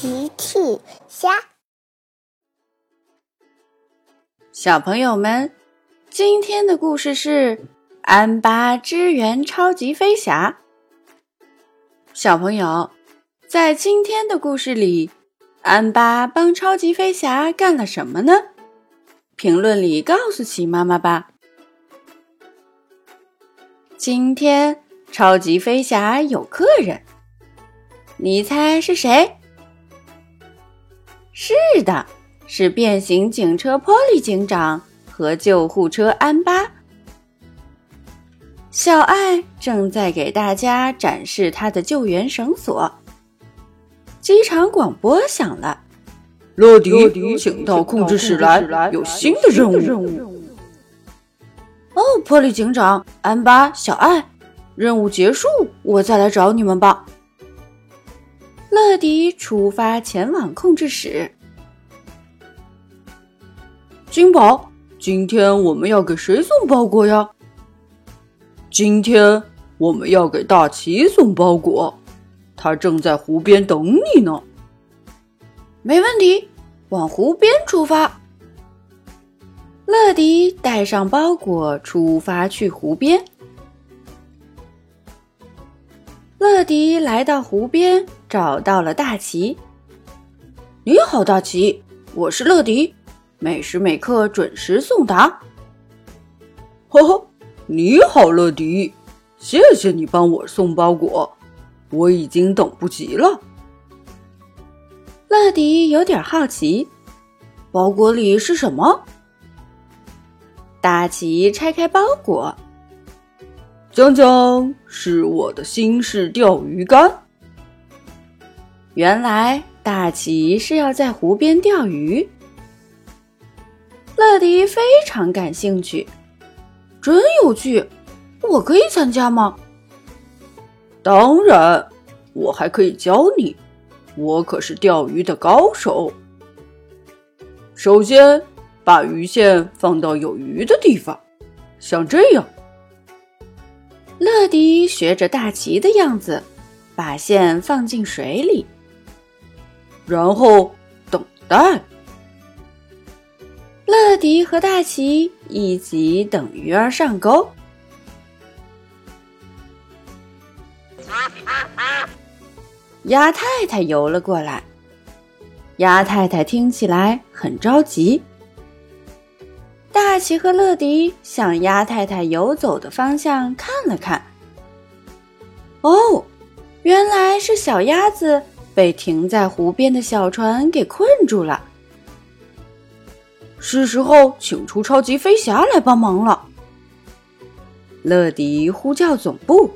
奇趣虾，小朋友们，今天的故事是安巴支援超级飞侠。小朋友，在今天的故事里，安巴帮超级飞侠干了什么呢？评论里告诉奇妈妈吧。今天超级飞侠有客人，你猜是谁？是的，是变形警车波利警长和救护车安巴。小爱正在给大家展示他的救援绳索。机场广播响了：“乐迪，请到控制室来，有新的任务。”哦，波利警长、安巴、小爱，任务结束，我再来找你们吧。乐迪出发前往控制室。金宝，今天我们要给谁送包裹呀？今天我们要给大奇送包裹，他正在湖边等你呢。没问题，往湖边出发。乐迪带上包裹出发去湖边。乐迪来到湖边，找到了大奇。你好，大奇，我是乐迪，每时每刻准时送达。呵呵，你好，乐迪，谢谢你帮我送包裹，我已经等不及了。乐迪有点好奇，包裹里是什么？大奇拆开包裹。江江是我的新式钓鱼竿。原来大奇是要在湖边钓鱼。乐迪非常感兴趣，真有趣，我可以参加吗？当然，我还可以教你，我可是钓鱼的高手。首先，把鱼线放到有鱼的地方，像这样。乐迪学着大吉的样子，把线放进水里，然后等待。乐迪和大奇一起等鱼儿上钩。鸭太太游了过来，鸭太太听起来很着急。大奇和乐迪向鸭太太游走的方向看了看。哦，原来是小鸭子被停在湖边的小船给困住了。是时候请出超级飞侠来帮忙了。乐迪呼叫总部：“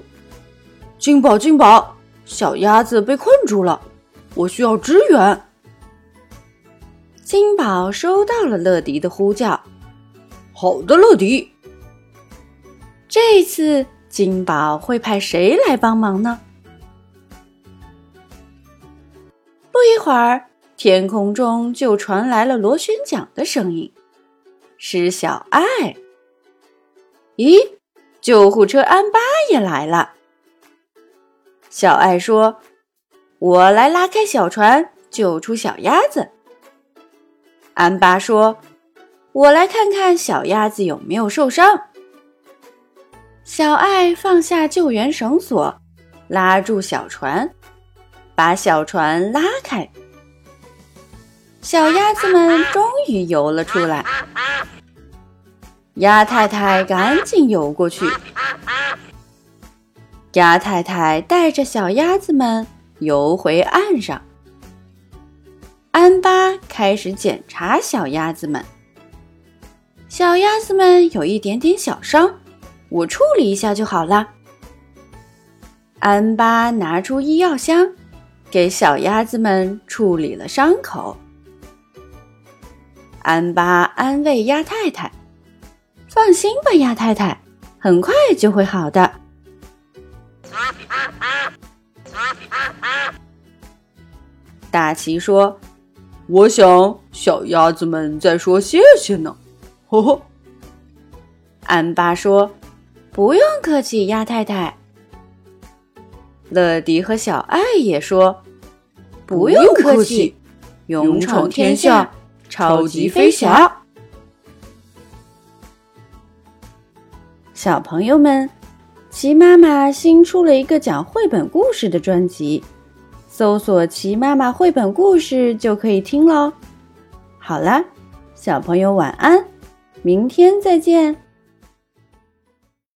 金宝，金宝，小鸭子被困住了，我需要支援。”金宝收到了乐迪的呼叫。好的，乐迪。这次金宝会派谁来帮忙呢？不一会儿，天空中就传来了螺旋桨的声音，是小爱。咦，救护车安巴也来了。小爱说：“我来拉开小船，救出小鸭子。”安巴说。我来看看小鸭子有没有受伤。小爱放下救援绳索，拉住小船，把小船拉开。小鸭子们终于游了出来。鸭太太赶紧游过去。鸭太太带着小鸭子们游回岸上。安巴开始检查小鸭子们。小鸭子们有一点点小伤，我处理一下就好了。安巴拿出医药箱，给小鸭子们处理了伤口。安巴安慰鸭太太：“放心吧，鸭太太，很快就会好的。”大奇说：“我想小鸭子们在说谢谢呢。”呵呵，安巴说：“不用客气，鸭太太。”乐迪和小爱也说：“不用客气，勇闯天下，超级飞侠。小朋友们，齐妈妈新出了一个讲绘本故事的专辑，搜索“齐妈妈绘本故事”就可以听喽。好啦，小朋友晚安，明天再见。